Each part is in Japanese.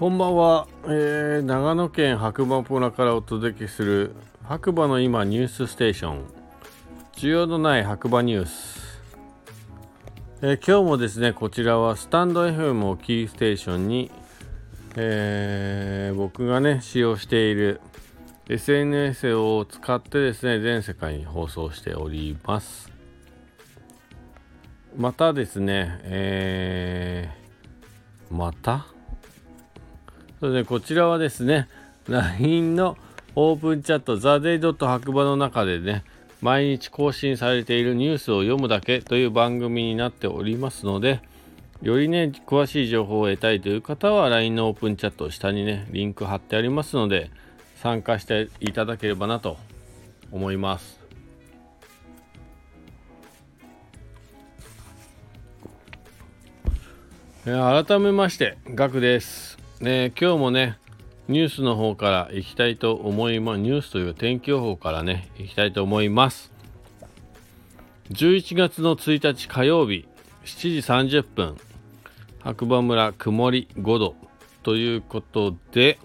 こんばんは、えー、長野県白馬村からお届けする白馬の今ニュースステーション。需要のない白馬ニュース、えー、今日もですねこちらはスタンド FM をキーステーションに、えー、僕がね使用している SNS を使ってですね全世界に放送しております。またですねえー、また？それでこちらはですね LINE のオープンチャットザデイドット白馬の中でね毎日更新されているニュースを読むだけという番組になっておりますのでよりね詳しい情報を得たいという方は LINE のオープンチャット下にねリンク貼ってありますので参加していただければなと思います。改めましてガクです。ね、今日もね、ニュースの方から行きたいと思います。ニュースという天気予報からね、行きたいと思います。11月の1日火曜日、7時30分、白馬村曇り5度ということで、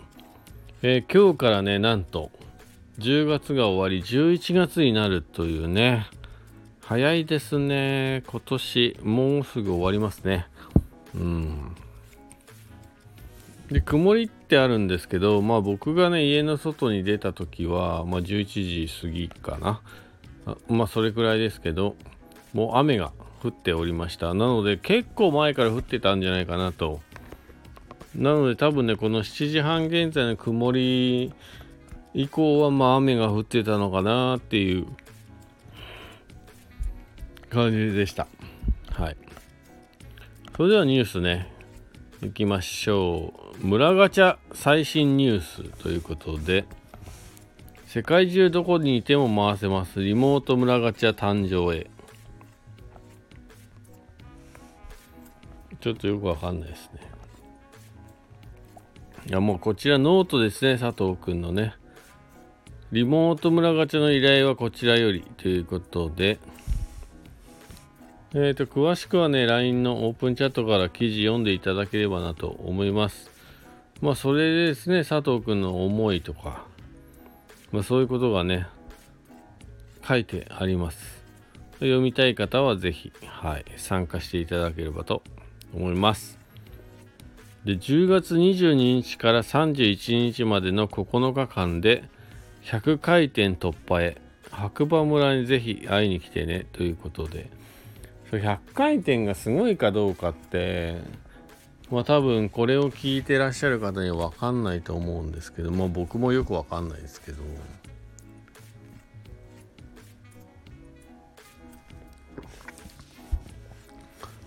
えー、今日からね、なんと、10月が終わり、11月になるというね、早いですね。今年、もうすぐ終わりますね。うん。で曇りってあるんですけど、まあ、僕がね家の外に出た時は、まあ、11時過ぎかな。まあそれくらいですけどもう雨が降っておりました。なので結構前から降ってたんじゃないかなと。なので多分ねこの7時半現在の曇り以降はまあ雨が降ってたのかなっていう感じでした。はい。それではニュースね行きましょう。村ガチャ最新ニュースということで世界中どこにいても回せます。リモート村ガチャ誕生へ。ちょっとよくわかんないですね。いやもうこちらノートですね佐藤くんのね。リモート村ガチャの依頼はこちらよりということで。えーと、詳しくはね、LINE のオープンチャットから記事読んでいただければなと思います。まあ、それでですね、佐藤くんの思いとか、まあ、そういうことがね、書いてあります。読みたい方はぜひ、はい、参加していただければと思います。で、10月22日から31日までの9日間で、100回転突破へ、白馬村にぜひ会いに来てねということで、100回転がすごいかどうかってまあ多分これを聞いてらっしゃる方には分かんないと思うんですけども僕もよく分かんないですけど。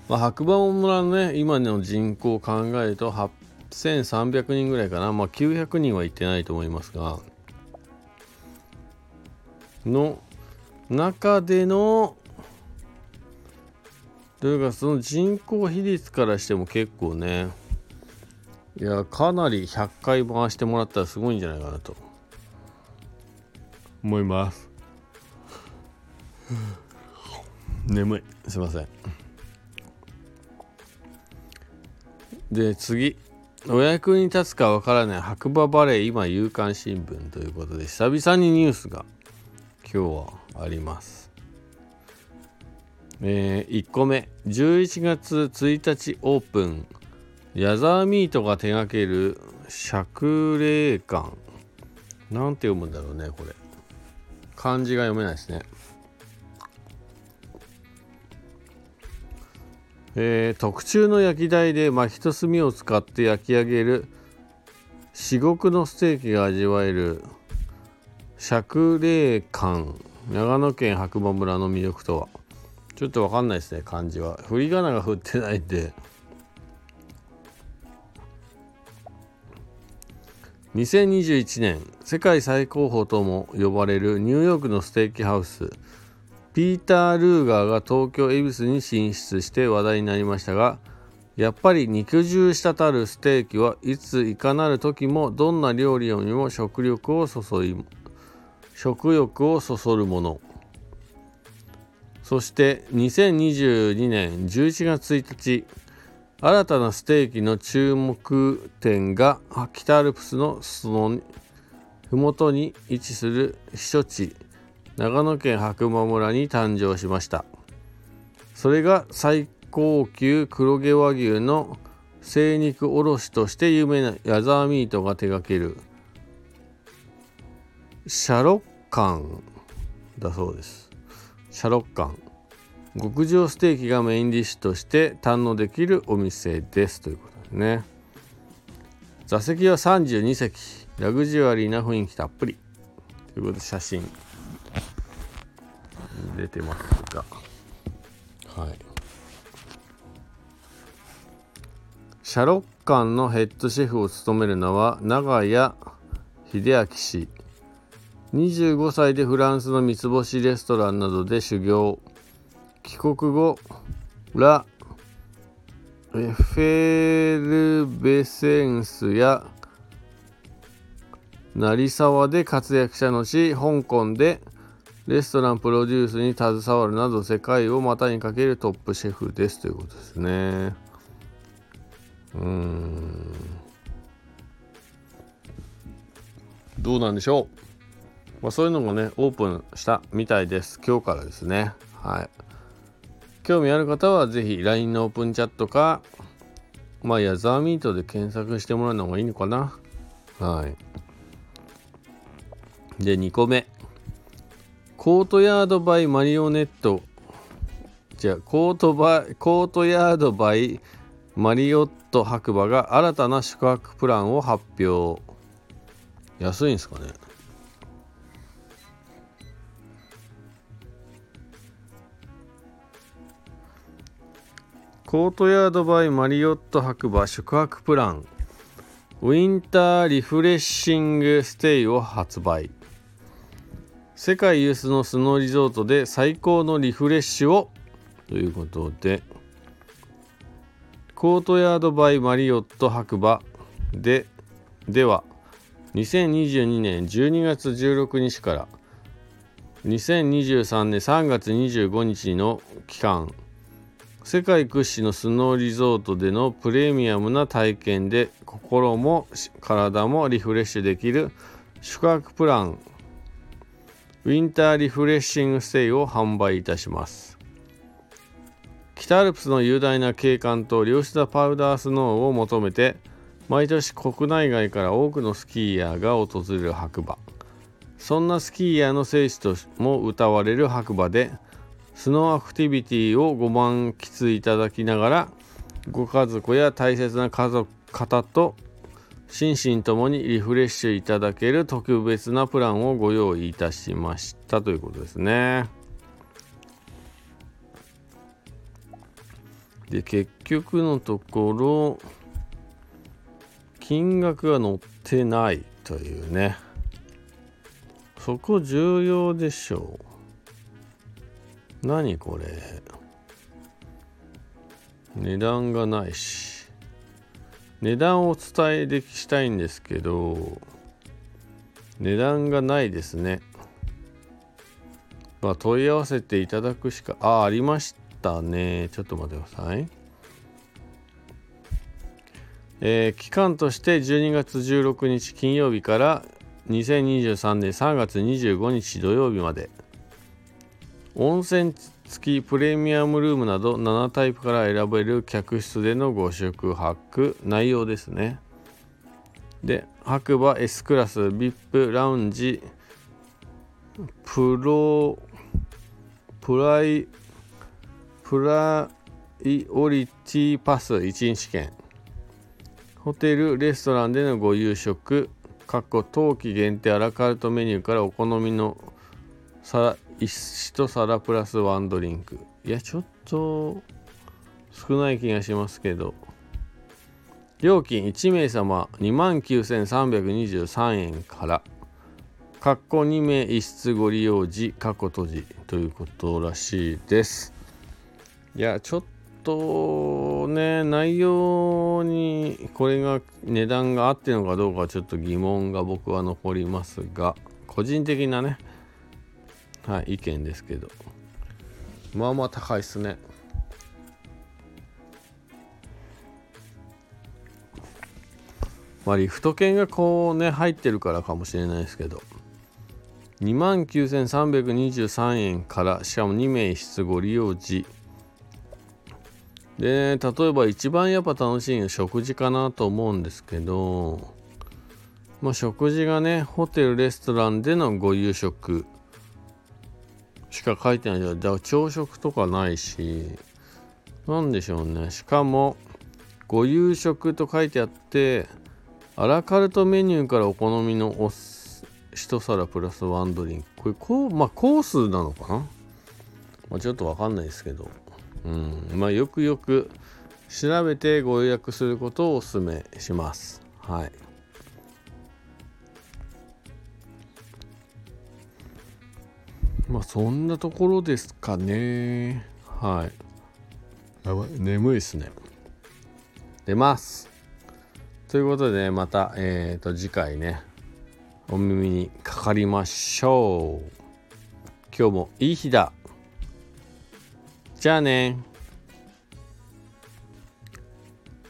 まあ、白馬村のね今の人口を考えると8300人ぐらいかな。まあ900人はいってないと思いますが。の中でのというかその人口比率からしても結構ねいやかなり100回回してもらったらすごいんじゃないかなと。思います。眠い。すいません。で次。お役に立つかわからない白馬バレー今夕刊新聞ということで久々にニュースが今日はありますえー、1個目。11月1日オープン。矢沢ミートが手掛ける釈霊館。なんて読むんだろうねこれ。漢字が読めないですね。えー、特注の焼き台で薪と炭を使って焼き上げる。至極のステーキが味わえる。釈霊館。長野県白馬村の魅力とは。ちょっとわかんないですね漢字は。振り仮名が振ってないんで。2021年世界最高峰とも呼ばれるニューヨークのステーキハウス。ピーター・ルーガーが東京恵比寿に進出して話題になりましたがやっぱり肉汁滴るステーキはいついかなる時もどんな料理よりも食欲をそそい食欲をそそるもの。そして2022年11月1日新たなステーキの注目点が北アルプスのその麓に位置する避暑地長野県白馬村に誕生しました。それが最高級黒毛和牛の精肉卸として有名な矢沢ミートが手掛けるシャロッカンだそうです。シャロッカン。極上ステーキがメインディッシュとして堪能できるお店です。ということですね。座席は32席。ラグジュアリーな雰囲気たっぷり。ということで写真。出てますが。はい。シャロッカンのヘッドシェフを務めるのは長屋秀明氏。25歳でフランスの三つ星レストランなどで修行帰国後ラ・エフェルベセンスや成沢で活躍した後香港でレストランプロデュースに携わるなど世界を股にかけるトップシェフですということですね。うん。どうなんでしょう？まあ、そういうのもねオープンしたみたいです。今日からですね。はい。興味ある方は是非 LINE のオープンチャットかまあヤザーミートで検索してもらうのがいいのかな。はい。で2個目。コートヤードバイマリオネット。じゃあコートバイコートヤードバイマリオット白馬が新たな宿泊プランを発表。安いんですかね。コートヤードバイマリオット白馬宿泊プラン。ウィンターリフレッシングステイを発売。世界有数のスノーリゾートで最高のリフレッシュを。ということでコートヤードバイマリオット白馬ででは2022年12月16日から2023年3月25日の期間。世界屈指のスノーリゾートでのプレミアムな体験で心も体もリフレッシュできる宿泊プラン。ウィンターリフレッシングステイを販売いたします。北アルプスの雄大な景観と良質なパウダースノーを求めて毎年国内外から多くのスキーヤーが訪れる白馬。そんなスキーヤーの聖地とも歌われる白馬でスノーアクティビティをご満喫いただきながらご家族や大切な家族方と心身ともにリフレッシュいただける特別なプランをご用意いたしました。ということですね。で結局のところ金額が載ってないというね。そこ重要でしょう。何これ？値段がないし。値段をお伝えできしたいんですけど値段がないですね。まあ問い合わせていただくしかあありましたね。ちょっと待ってください。えー、期間として12月16日金曜日から2023年3月25日土曜日まで。温泉付きプレミアムルームなど7タイプから選べる客室でのご宿泊。内容ですね。で白馬 S クラス VIP ラウンジプロプライプライオリティパス1日券。ホテルレストランでのご夕食。過去冬季限定アラカルトメニューからお好みのさ1皿プラスワンドリンク。いやちょっと少ない気がしますけど。料金1名様29,323円から。括弧2名1室ご利用時過去閉じということらしいです。いやちょっとね内容にこれが値段が合ってるのかどうかちょっと疑問が僕は残りますが個人的なねはい、意見ですけど。まあまあ高いっすね。まあリフト券がこうね入ってるからかもしれないですけど。29,323円からしかも2名室ご利用時。で例えば一番やっぱ楽しいのは食事かなと思うんですけど。まあ食事がねホテルレストランでのご夕食。しか書いてないじゃんだから朝食とかないし何でしょうね。しかもご夕食と書いてあってアラカルトメニューからお好みのお一皿プラスワンドリンク。これこうまあコースなのかな、まあ、ちょっとわかんないですけど。うん。まあよくよく調べてご予約することをお勧めします。はい。まあそんなところですかね。はい。やばい眠いですね。出ます。ということで、ね、またえっ、ー、と次回ねお耳にかかりましょう。今日もいい日だ。じゃあね。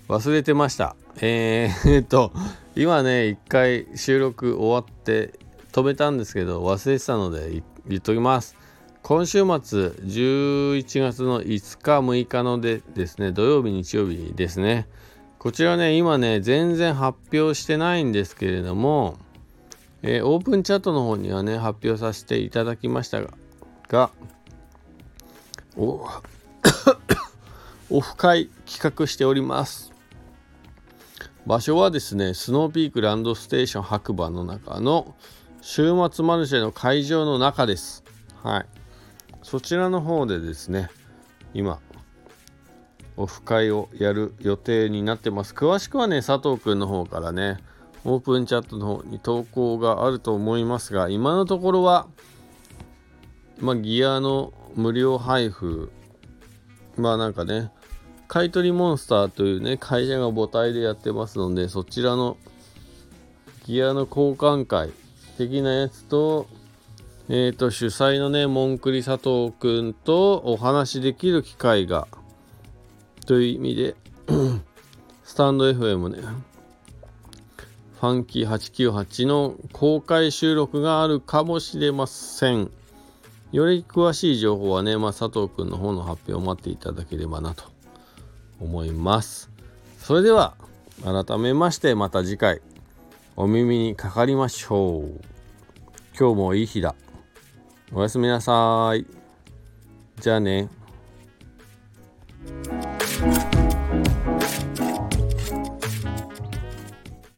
忘れてました。えー、っと今ね一回収録終わって止めたんですけど忘れてたので言っときます今週末11月の5日6日のでですね土曜日日曜日ですねこちらね今ね全然発表してないんですけれどもえー、オープンチャットの方にはね、発表させていただきましたが、がお オフ会企画しております。場所はですね、スノーピークランドステーション白馬の中の週末マルシェの会場の中です。はい。そちらの方でですね、今、オフ会をやる予定になってます。詳しくはね、佐藤くんの方からね、オープンチャットの方に投稿があると思いますが、今のところは、まあ、ギアの無料配布、まあなんかね、買取モンスターというね、会社が母体でやってますので、そちらのギアの交換会的なやつと、えっ、ー、と、主催のね、モンクリ佐藤くんとお話しできる機会が、という意味で スタンド FM ね、ファンキー898の公開収録があるかもしれません。より詳しい情報はね、まあ、佐藤くんの方の発表を待っていただければなと思います。それでは、改めましてまた次回お耳にかかりましょう。今日もいい日だ。おやすみなさい。じゃあね。